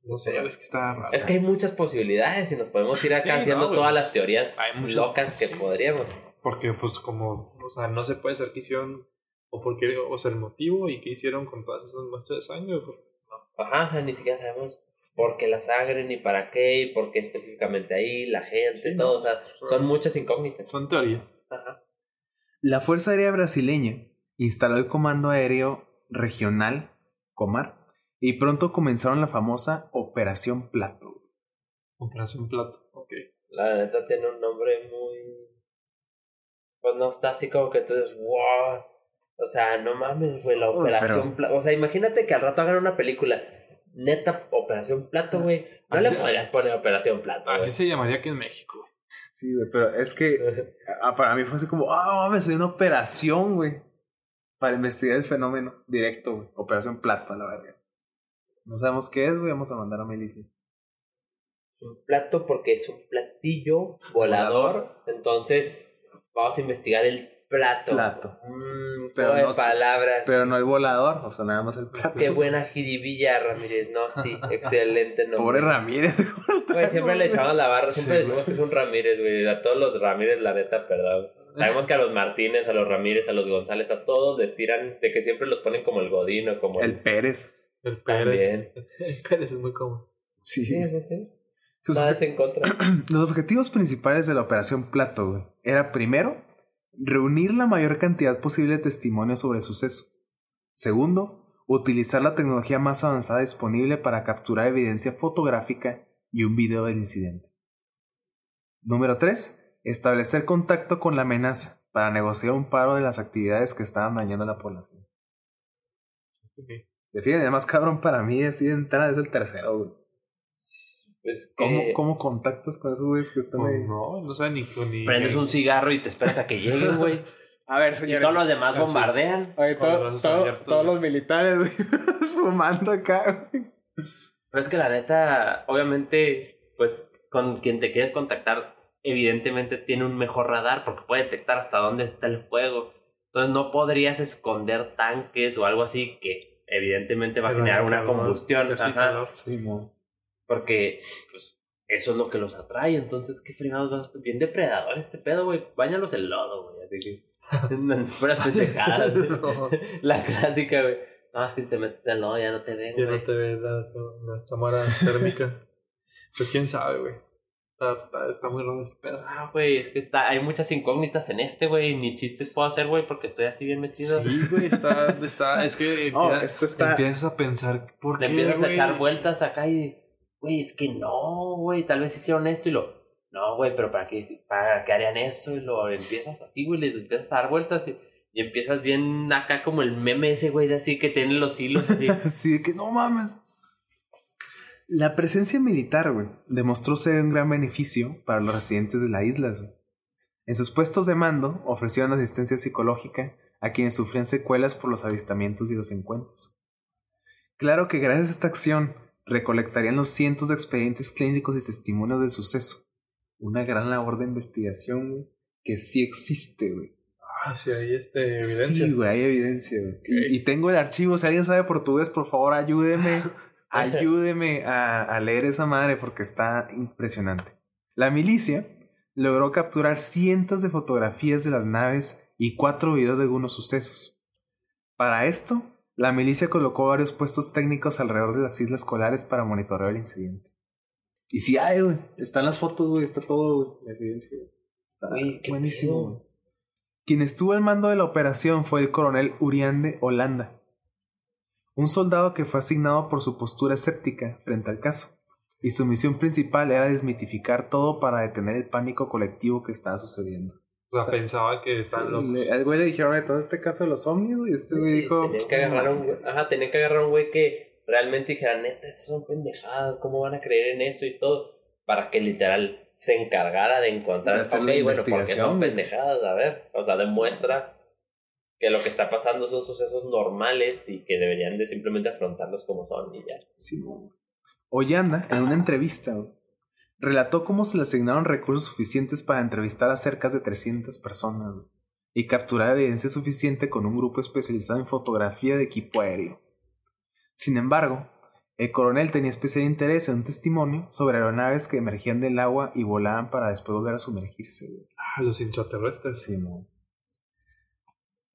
No sé, es que está raro. Es que hay muchas posibilidades y nos podemos ir acá Sí, haciendo no, todas las teorías locas que podríamos. Porque, pues, como, o sea, no se puede saber qué hicieron, o por qué, o sea, el motivo y qué hicieron con todas esas muestras de sangre. pues, Ajá, o sea, ni siquiera sabemos por qué la sangre, ni para qué, y por qué específicamente ahí, la gente, Sí, todo. no, o sea, son muchas incógnitas. Son teorías. Ajá. La Fuerza Aérea Brasileña instaló el Comando Aéreo Regional, Comar, y pronto comenzaron la famosa Operación Plato. Operación Plato. Ok. La neta tiene un nombre muy. Pues no está así como que tú dices, wow. O sea, no mames, güey, la Operación Plato. O sea, imagínate que al rato hagan una película. Neta, Operación Plato, güey. No le podrías poner Operación Plato. Así se llamaría aquí en México. güey. Sí, güey, pero es que ah, para mí fue así como, ah, mames, hay una operación, güey, para investigar el fenómeno directo, güey. Operación Plato, a la verga. No sabemos qué es, güey, vamos a mandar a Melissa. un plato porque es un platillo volador. Entonces, vamos a investigar el plato. Plato. Mm, Pero juego de no- palabras. Pero no el volador, o sea, nada más el plato. Qué buena jiribilla, Ramírez. No, sí, excelente nombre. Pobre Ramírez. Güey, siempre le echamos la barra, siempre Sí, decimos que es un Ramírez, güey. A todos los Ramírez, la neta, perdón. Sabemos que a los Martínez, a los Ramírez, a los González, a todos les tiran de que siempre los ponen como el Godino, como El Pérez. El Pérez. También. El Pérez es muy cómodo. Sí. Sí, sí, sí. Sus Nada es en contra. Los objetivos principales de la Operación Plato, güey, era primero, reunir la mayor cantidad posible de testimonios sobre el suceso. Segundo, utilizar la tecnología más avanzada disponible para capturar evidencia fotográfica y un video del incidente. Número 3. Establecer contacto con la amenaza para negociar un paro de las actividades que estaban dañando a la población. Ok. Se fijan, el más cabrón para mí así de entrada es el tercero, güey. Pues ¿Cómo, que ¿Cómo contactas con esos güeyes que están Pues ahí? no, no sabe ni. ni prendes un cigarro y te esperas a que lleguen, güey. A ver, y todos los demás bombardean. Oye, los todo- abiertos, todos güey. los militares, güey, fumando acá, güey. Pero es que la neta, obviamente, pues con quien te quieres contactar, evidentemente tiene un mejor radar porque puede detectar hasta dónde está el fuego. Entonces no podrías esconder tanques o algo así que evidentemente va a generar una calor, combustión. Ajá. calor. Sí, no. Porque pues, eso es lo que los atrae. Entonces, ¿qué fregados vas a hacer? Bien depredador este pedo, güey. Báñalos en lodo, güey. Así que. No, fueras pendejadas. No, La clásica, güey. No, es que si te metes en lodo ya no te ven, ya no te ve la, la cámara térmica. Pues quién sabe, güey. Está, muy raro ese pedo. Ah, güey, es que está, hay muchas incógnitas en este, güey. Ni chistes puedo hacer, güey, porque estoy así bien metido. Sí, güey, está, está, es que No, empieza- esto está- empiezas a pensar, ¿por Le qué, empiezas a echar vueltas acá y, güey, es que no, güey, tal vez hicieron esto y lo, no, güey, pero ¿para qué, ¿para qué harían eso? Y lo empiezas así, güey, le empiezas a dar vueltas y, y empiezas bien acá como el meme ese, güey, de así que tiene los hilos así. Sí, que no mames. La presencia militar, güey, demostró ser un gran beneficio para los residentes de las islas, güey. En sus puestos de mando ofrecieron asistencia psicológica a quienes sufrían secuelas por los avistamientos y los encuentros. Claro que gracias a esta acción recolectarían los cientos de expedientes clínicos y testimonios del suceso. Una gran labor de investigación, güey, que sí existe, güey. Ah, sí, hay este, evidencia. Sí, güey, hay evidencia, güey. Y, y tengo el archivo. Si alguien sabe portugués, por favor, ayúdeme. ayúdeme a, a leer esa madre porque está impresionante. La milicia logró capturar cientos de fotografías de las naves y cuatro videos de algunos sucesos. Para esto, la milicia colocó varios puestos técnicos alrededor de las islas colares para monitorear el incidente. Y sí hay, güey. Están las fotos, güey. Está todo, güey. La evidencia. Está buenísimo, güey. Quien estuvo al mando de la operación fue el coronel Uriande Holanda, un soldado que fue asignado por su postura escéptica frente al caso, y su misión principal era desmitificar todo para detener el pánico colectivo que estaba sucediendo. O sea, pensaba que estaban locos. Le- al güey le dijeron de todo este caso de los ovnis, y este güey dijo... Tenían que agarrar a un güey, ajá, tenían que agarrar a un güey que realmente dijera, neta, esas son pendejadas, ¿cómo van a creer en eso y todo? Para que literal se encargara de encontrar, De hacer ok, la bueno, ¿por qué investigación, son pendejadas? A ver, o sea, demuestra que lo que está pasando son sucesos normales y que deberían de simplemente afrontarlos como son y ya. Simón. Ollanda, en una entrevista, relató cómo se le asignaron recursos suficientes para entrevistar a cerca de 300 personas y capturar evidencia suficiente con un grupo especializado en fotografía de equipo aéreo. Sin embargo, el coronel tenía especial interés en un testimonio sobre aeronaves que emergían del agua y volaban para después volver a sumergirse. Ah, los intraterrestres. Simón.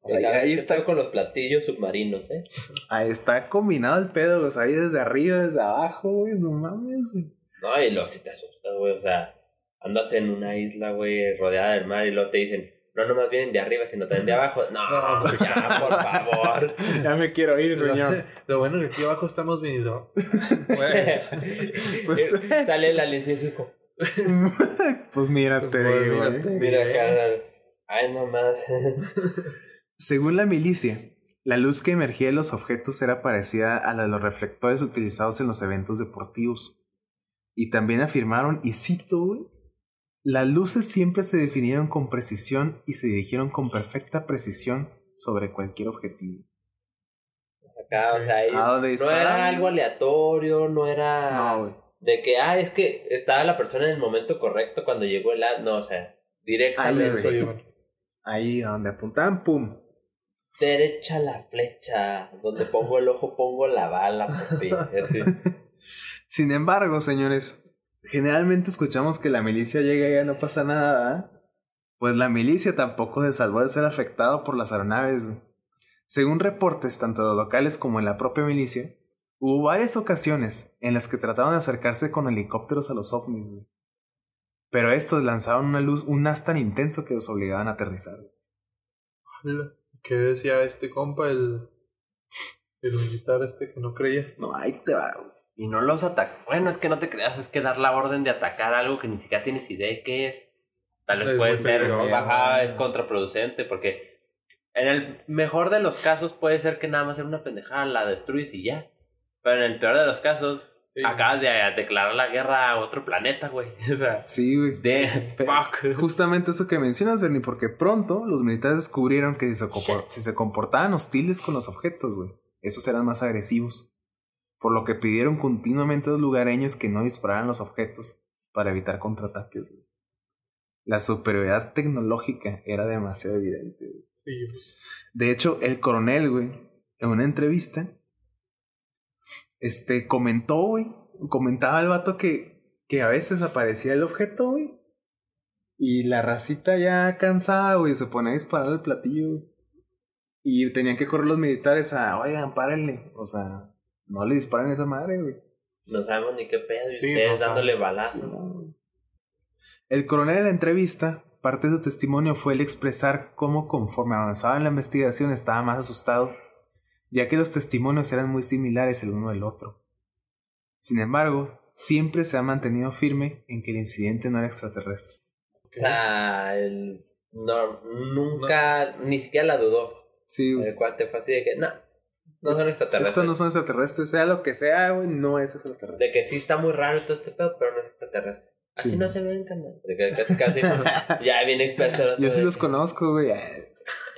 O sea, Ahí- está con los platillos submarinos, ¿eh? Ahí está combinado el pedo, los ahí desde arriba, desde abajo, güey, no mames, güey. No, y luego si te asustas, güey, o sea, andas en una isla, güey, rodeada del mar y luego te dicen, no nomás vienen de arriba, sino también de abajo. No, No. ya, por favor. Ya me quiero ir, señor. Lo bueno es que aquí abajo estamos viniendo. Pues, Pues- Eh, Sale el alien y dijo, pues mírate, Pues mírate. ¿eh? mira acá, ay nomás. Según la milicia, la luz que emergía de los objetos era parecida a la de los reflectores utilizados en los eventos deportivos. Y también afirmaron, y cito, las luces siempre se definieron con precisión y se dirigieron con perfecta precisión sobre cualquier objetivo. Acá, o sea, ahí ¿A dónde no era algo aleatorio, no era No, de que, ah, es que estaba la persona en el momento correcto cuando llegó el no, o sea, directamente. iban. Ahí donde apuntaban, pum. Derecha la flecha, donde pongo el ojo pongo la bala, papi. Así. Sin embargo, señores, generalmente escuchamos que la milicia llega y ya no pasa nada, ¿verdad? Pues la milicia tampoco se salvó de ser afectado por las aeronaves, güey. Según reportes tanto de los locales como en la propia milicia, hubo varias ocasiones en las que trataron de acercarse con helicópteros a los ovnis, güey. Pero estos lanzaron una luz, un haz tan intenso que los obligaban a aterrizar. ¿Qué decía este compa, el, el militar este que no creía? No, ahí te va, güey. Y no los ataca. Bueno, es que no te creas, es que dar la orden de atacar algo que ni siquiera tienes idea de qué es. Tal vez Es puede ser, peligroso. es contraproducente, porque en el mejor de los casos puede ser que nada más sea una pendejada, la destruyes y ya. Pero en el peor de los casos, Sí. acabas de declarar la guerra a otro planeta, güey. O sea, Sí, güey. fuck. Justamente eso que mencionas, Bernie, porque pronto los militares descubrieron que si se, compor- si se comportaban hostiles con los objetos, güey, esos eran más agresivos. Por lo que pidieron continuamente a los lugareños que no dispararan los objetos para evitar contraataques. güey. La superioridad tecnológica era demasiado evidente. güey. Sí, pues, De hecho, el coronel, güey, en una entrevista, este, comentó, güey, comentaba el vato que, que a veces aparecía el objeto, güey, y la racita ya cansada, güey, se ponía a disparar el platillo, y tenían que correr los militares a, oigan, párenle, o sea, no le disparen a esa madre, güey. No sabemos ni qué pedo, y Sí, ustedes no dándole sabemos. balazo. Sí, no, güey. El coronel en la entrevista, parte de su testimonio fue el expresar cómo conforme avanzaba en la investigación estaba más asustado, ya que los testimonios eran muy similares el uno del otro. Sin embargo, siempre se ha mantenido firme en que el incidente no era extraterrestre. O sea, el- no, nunca, ni siquiera la dudó. Sí, güey. El cuate fue así de que, no, no son extraterrestres. Estos no son extraterrestres, sea lo que sea, güey, no es extraterrestre. De que sí está muy raro todo este pedo, pero no es extraterrestre. Así Sí. no se ven, carnal. De que casi, casi ya bien experto. Yo sí los conozco, güey.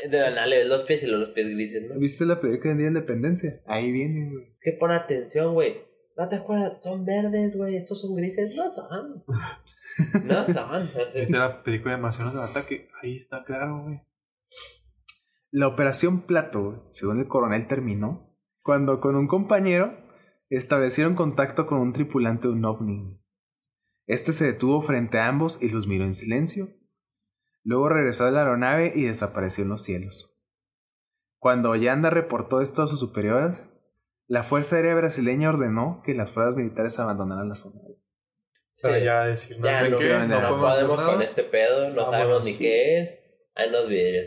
De la nada le ves los pies y luego los pies grises, ¿no? ¿Viste la película de Día de Independencia? Ahí viene, güey. Es que pon atención, güey. ¿No te acuerdas? Son verdes, güey. Estos son grises. No son. No son. Esa era la película de Marcianos del Ataque. Ahí está claro, güey. La operación Plato, güey, según el coronel, terminó cuando con un compañero establecieron contacto con un tripulante de un ovni. Este se detuvo frente a ambos y los miró en silencio. Luego regresó a la aeronave y desapareció en los cielos. Cuando Ollanda reportó esto a sus superiores, la Fuerza Aérea Brasileña ordenó que las fuerzas militares abandonaran la zona. Para Sí. ya decir, Ya ¿saben no, qué? ya no podemos con este pedo. No Vámonos, sabemos ni sí. qué es. Ahí nos vidrios.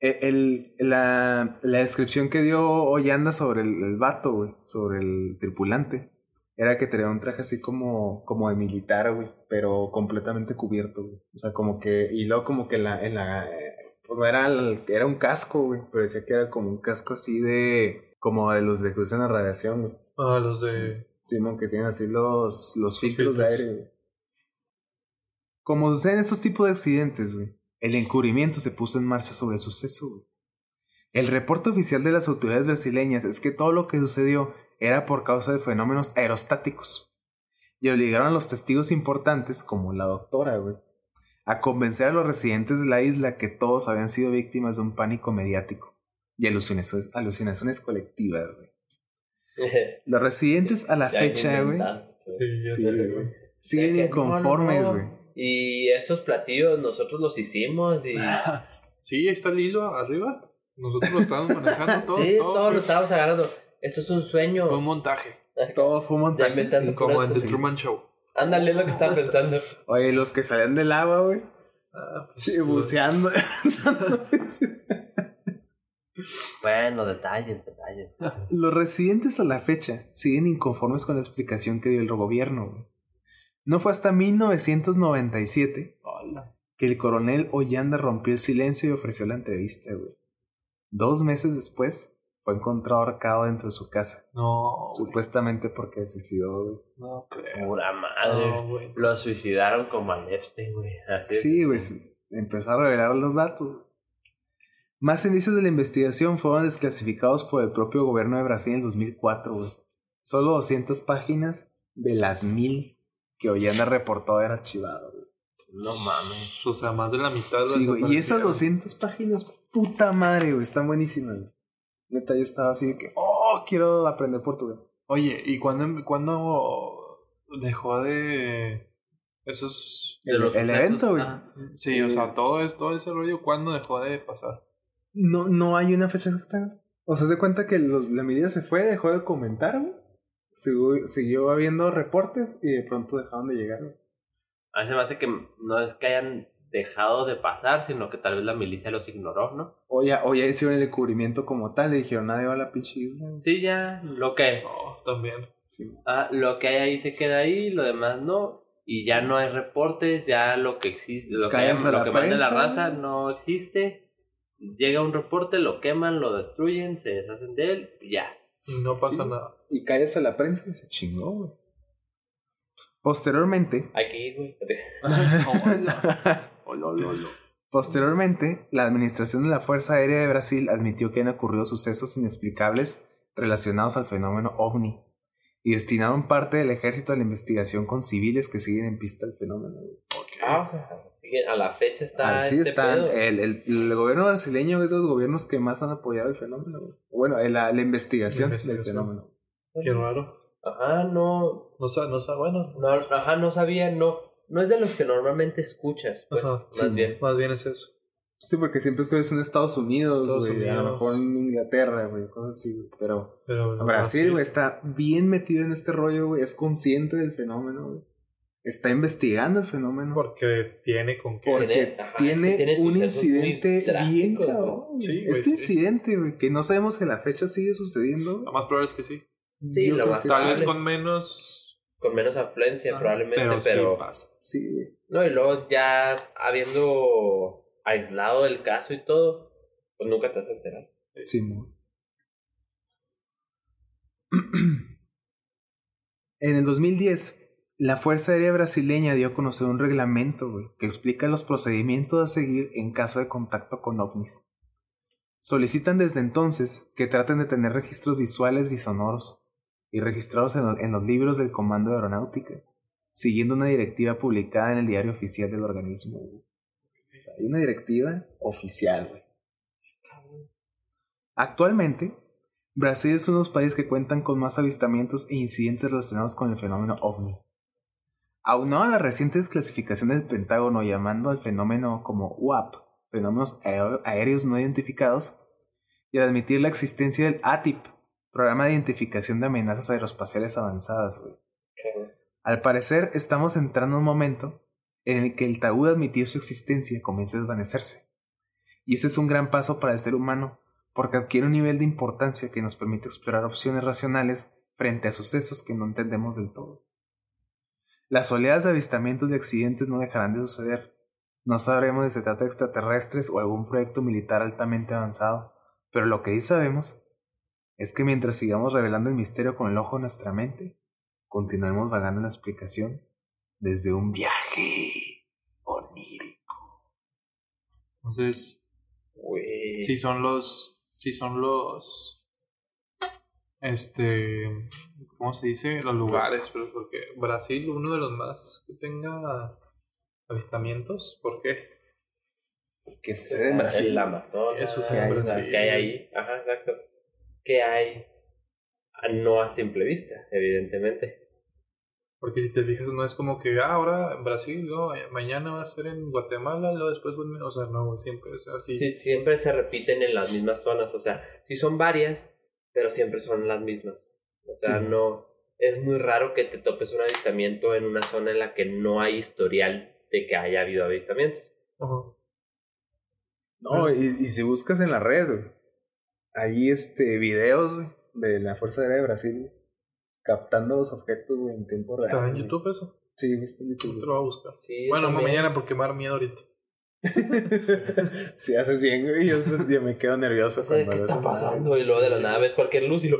E- el- la, la descripción que dio Ollanda sobre el, el vato, güey, sobre el tripulante, era que tenía un traje así como, como de militar, güey, pero completamente cubierto, güey. O sea, como que, y luego como que la, en la, eh, pues no era, era un casco, güey, pero decía que era como un casco así de, como de los de que usan la radiación, güey. Ah, los de. Simón, que tienen así los, los filtros de aire, güey. Como suceden estos tipos de accidentes, güey, el encubrimiento se puso en marcha sobre el suceso, güey. El reporte oficial de las autoridades brasileñas es que todo lo que sucedió era por causa de fenómenos aerostáticos. Y obligaron a los testigos importantes, como la doctora, güey, a convencer a los residentes de la isla que todos habían sido víctimas de un pánico mediático y alucinaciones, alucinaciones colectivas, güey. Los residentes a la Ya fecha, güey. Sí, Sí, güey. siguen no, no, inconformes, güey. Y esos platillos nosotros los hicimos y... Sí, ahí está el hilo arriba. Nosotros lo estábamos manejando todo. sí, todo todos lo estábamos agarrando. Esto es un sueño. Fue un montaje. Todo fue un montaje. sí. Como en The Sí. Truman Show. Ándale, es lo que estaba pensando. Oye, los que salían del agua, güey. Ah, pues, Sí, buceando. Bueno, detalles, detalles. Los residentes a la fecha siguen inconformes con la explicación que dio el gobierno. güey. No fue hasta 1997 hola. que el coronel Ollanda rompió el silencio y ofreció la entrevista, güey. Dos meses después fue encontrado ahorcado dentro de su casa, No, supuestamente porque se suicidó, güey. No creo. Pura madre. No. Lo suicidaron como a Epstein, güey. Sí, güey, empezó a revelar los datos. Más indicios de la investigación fueron desclasificados por el propio gobierno de Brasil en 2004, güey. Solo 200 páginas de las mil que Ollanda reportó haber archivado, güey. No mames. O sea, más de la mitad de Sí, güey. Y esas desaparecieron. 200 páginas, puta madre, güey, están buenísimas, güey. Neta, yo estaba así de que, oh, quiero aprender portugués. Oye, ¿y cuándo, cuándo dejó de. Esos. De los el evento, güey. ah. Sí, o sea, todo, es, todo ese rollo, ¿cuándo dejó de pasar? No, no hay una fecha exacta. O sea, se cuenta que los- la medida se fue, dejó de comentar, güey. Siguió, siguió habiendo reportes y de pronto dejaron de llegar, güey. A mí se me hace que no es que hayan dejado de pasar, sino que tal vez la milicia los ignoró, ¿no? O ya, o ya hicieron el descubrimiento como tal, le dijeron nadie va a la pinche. Sí, ya, lo que, No, también. Sí. ah, lo que hay ahí se queda ahí, lo demás no. Y ya no hay reportes, ya lo que existe, lo que, hay- lo la que manda la raza no existe. Llega un reporte, lo queman, lo destruyen, se deshacen de él, y ya. Y no pasa Sí. nada. Y callas a la prensa y se chingó, güey. Posteriormente, Hay que ir, güey. Posteriormente, la administración de la Fuerza Aérea de Brasil admitió que han ocurrido sucesos inexplicables relacionados al fenómeno ovni y destinaron parte del ejército a la investigación con civiles que siguen en pista del fenómeno. güey. Ok. Ah, o sea, sigue- a la fecha está Así este están. pedo. El, el, el gobierno brasileño es de los gobiernos que más han apoyado el fenómeno. Bueno, la, la investigación, La del fenómeno. Qué raro. Ajá, no, No bueno. no, ajá, no sabía, no, no es de los que normalmente escuchas, pues, Ajá, más sí. bien. Más bien es eso. Sí, porque siempre es que es en Estados Unidos, Estados güey, a lo mejor en Inglaterra, güey, cosas así, güey. Pero Pero no, Brasil, güey, está bien metido en este rollo, güey, es consciente del fenómeno, güey. Está investigando el fenómeno. Porque tiene con qué. Porque Tiene- ajá, tiene, es que tiene un incidente bien cabrón, güey. Sí, Este sí. incidente, güey, que no sabemos si a la fecha sigue sucediendo. Lo más probable es que sí. Sí, Yo lo creo más que Tal vez con menos. Con menos afluencia probablemente, pero, pero, sí pasa. Sí, no, y luego ya habiendo aislado el caso y todo, pues nunca te has enterado. Sí, mo. En el 2010, la Fuerza Aérea Brasileña dio a conocer un reglamento güey, que explica los procedimientos a seguir en caso de contacto con ovnis. Solicitan desde entonces que traten de tener registros visuales y sonoros y registrados en, en los libros del Comando de Aeronáutica, siguiendo una directiva publicada en el diario oficial del organismo. O sea, hay una directiva oficial, güey. Actualmente, Brasil es uno de los países que cuentan con más avistamientos e incidentes relacionados con el fenómeno ovni. Aunado a la reciente desclasificación del Pentágono llamando al fenómeno como UAP, fenómenos aéreos no identificados, y al admitir la existencia del ATIP, Programa de Identificación de Amenazas Aeroespaciales Avanzadas, güey. Al parecer, estamos entrando en un momento en el que el tabú de admitir su existencia comienza a desvanecerse. Y ese es un gran paso para el ser humano, porque adquiere un nivel de importancia que nos permite explorar opciones racionales frente a sucesos que no entendemos del todo. Las oleadas de avistamientos y accidentes no dejarán de suceder. No sabremos si se trata de extraterrestres o algún proyecto militar altamente avanzado, pero lo que sí sabemos es que mientras sigamos revelando el misterio con el ojo de nuestra mente, continuaremos vagando la explicación desde un viaje onírico. Entonces, sí son los. Sí son los. Este. ¿Cómo se dice? Los lugares, pero porque Brasil, uno de los más que tenga avistamientos, ¿por qué? ¿Qué sucede en Brasil? El Amazonas. Eso sí, en ¿qué Brasil. ¿Qué hay ahí? Ajá, exacto. ¿Qué hay? No a simple vista, evidentemente. Porque si te fijas, no es como que ah, ahora en Brasil, no, mañana va a ser en Guatemala, luego después, o sea, no, siempre es así. Sí, siempre se repiten en las mismas zonas. O sea, sí son varias, pero siempre son las mismas. O sea, Sí. no. Es muy raro que te topes un avistamiento en una zona en la que no hay historial de que haya habido avistamientos. Ajá. No, y, y si buscas en la red, hay este videos, güey, de la Fuerza Aérea de Brasil, captando los objetos, güey, en tiempo real. ¿Está en güey. YouTube eso? Sí, está en Yo te YouTube. lo voy a buscar. Sí, Bueno, mañana porque me da miedo ahorita. si haces bien, güey, yo, yo me quedo nervioso qué está pasando y luego de la nada ves cualquier luz y lo...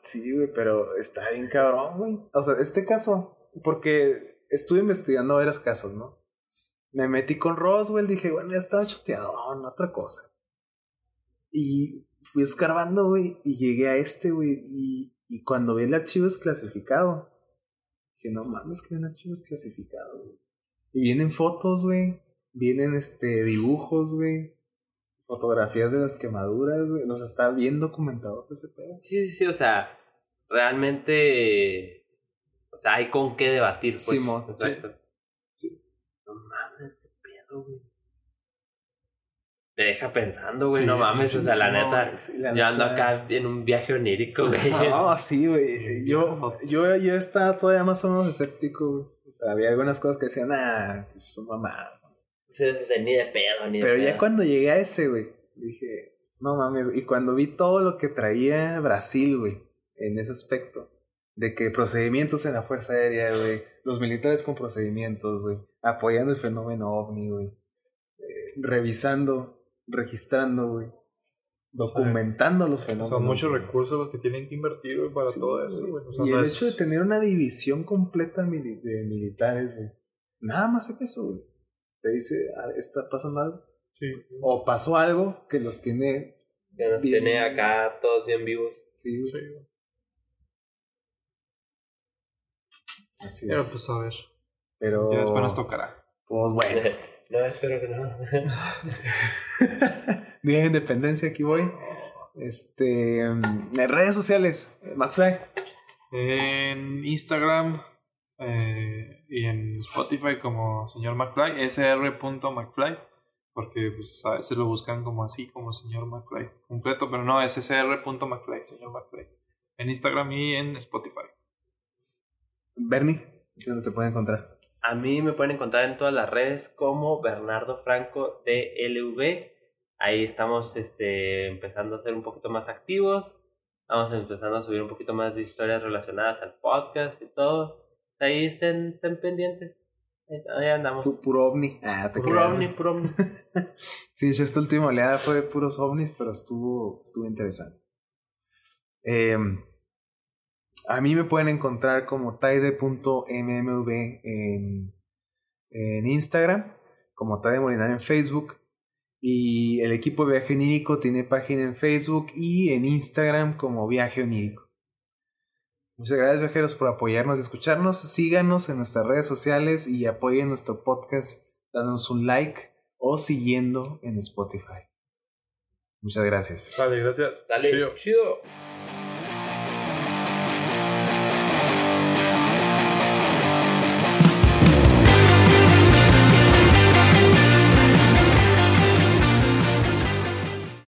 Sí, güey, pero está bien cabrón, güey. O sea, este caso, porque estuve investigando varios casos, ¿no? Me metí con Roswell, dije, bueno, ya estaba choteado, no, otra cosa. Y fui escarbando, güey, y llegué a este, güey, y, y cuando vi el archivo desclasificado, dije, no mames, que un archivo desclasificado, güey. Y vienen fotos, güey, vienen, este, dibujos, güey, fotografías de las quemaduras, güey, o sea, está bien documentado todo ese pedo. Sí, sí, sí, o sea, realmente, o sea, hay con qué debatir, pues. Simón, Exacto. No mames, qué pedo, güey. Te deja pensando, güey, Sí, no mames, Sí, o sea, la neta, no, sí, la yo ando neta. acá en un viaje onírico, güey. No, sí, güey. Yo, yo, yo estaba todavía más o menos escéptico, güey. O sea, había algunas cosas que decían, ah, es una mamada. Sí, Ni de pedo, ni de Pero pedo. ya cuando llegué a ese, güey, dije, no mames. Y cuando vi todo lo que traía Brasil, güey, en ese aspecto, de que procedimientos en la Fuerza Aérea, güey, los militares con procedimientos, güey, apoyando el fenómeno ovni, güey, eh, revisando, registrando, güey, documentando los fenómenos. Son muchos güey. recursos los que tienen que invertir güey, para Sí, todo eso, güey. O sea, y no el es- hecho de tener una división completa de militares, güey. Nada más es eso, güey. Te dice, ah, está pasando algo. Sí. O pasó algo que los tiene. Que Bien. tiene acá todos bien vivos. Sí, güey. Sí, güey. Así Pero es. pues a ver. Pero. Ya después nos tocará. Pues bueno. No, espero que no. Día de Independencia, aquí voy. Este. mm, En redes sociales, McFly. En Instagram eh, y en Spotify como señor McFly, sr.mcfly, porque pues, a veces lo buscan como así, como señor McFly completo, pero no, es sr.mcfly, señor McFly. En Instagram y en Spotify. Bernie, ¿dónde te pueden encontrar? A mí me pueden encontrar en todas las redes como Bernardo Franco DLV. Ahí estamos este, empezando a ser un poquito más activos. Estamos empezando a subir un poquito más de historias relacionadas al podcast y todo. Ahí estén, estén pendientes. Ahí, andamos. Pu- Puro ovni. Ah, te Puro creas. ovni, puro ovni. Sí, yo esta última oleada fue de puros ovnis, pero estuvo, estuvo interesante. Eh, a mí me pueden encontrar como taide.mmv en, en Instagram, como Taide Molinario en Facebook. Y el equipo de Viaje Onírico tiene página en Facebook y en Instagram como Viaje Onírico. Muchas gracias viajeros por apoyarnos y escucharnos. Síganos en nuestras redes sociales y apoyen nuestro podcast dándonos un like o siguiendo en Spotify. Muchas gracias. Vale, gracias. Dale, Chido. chido.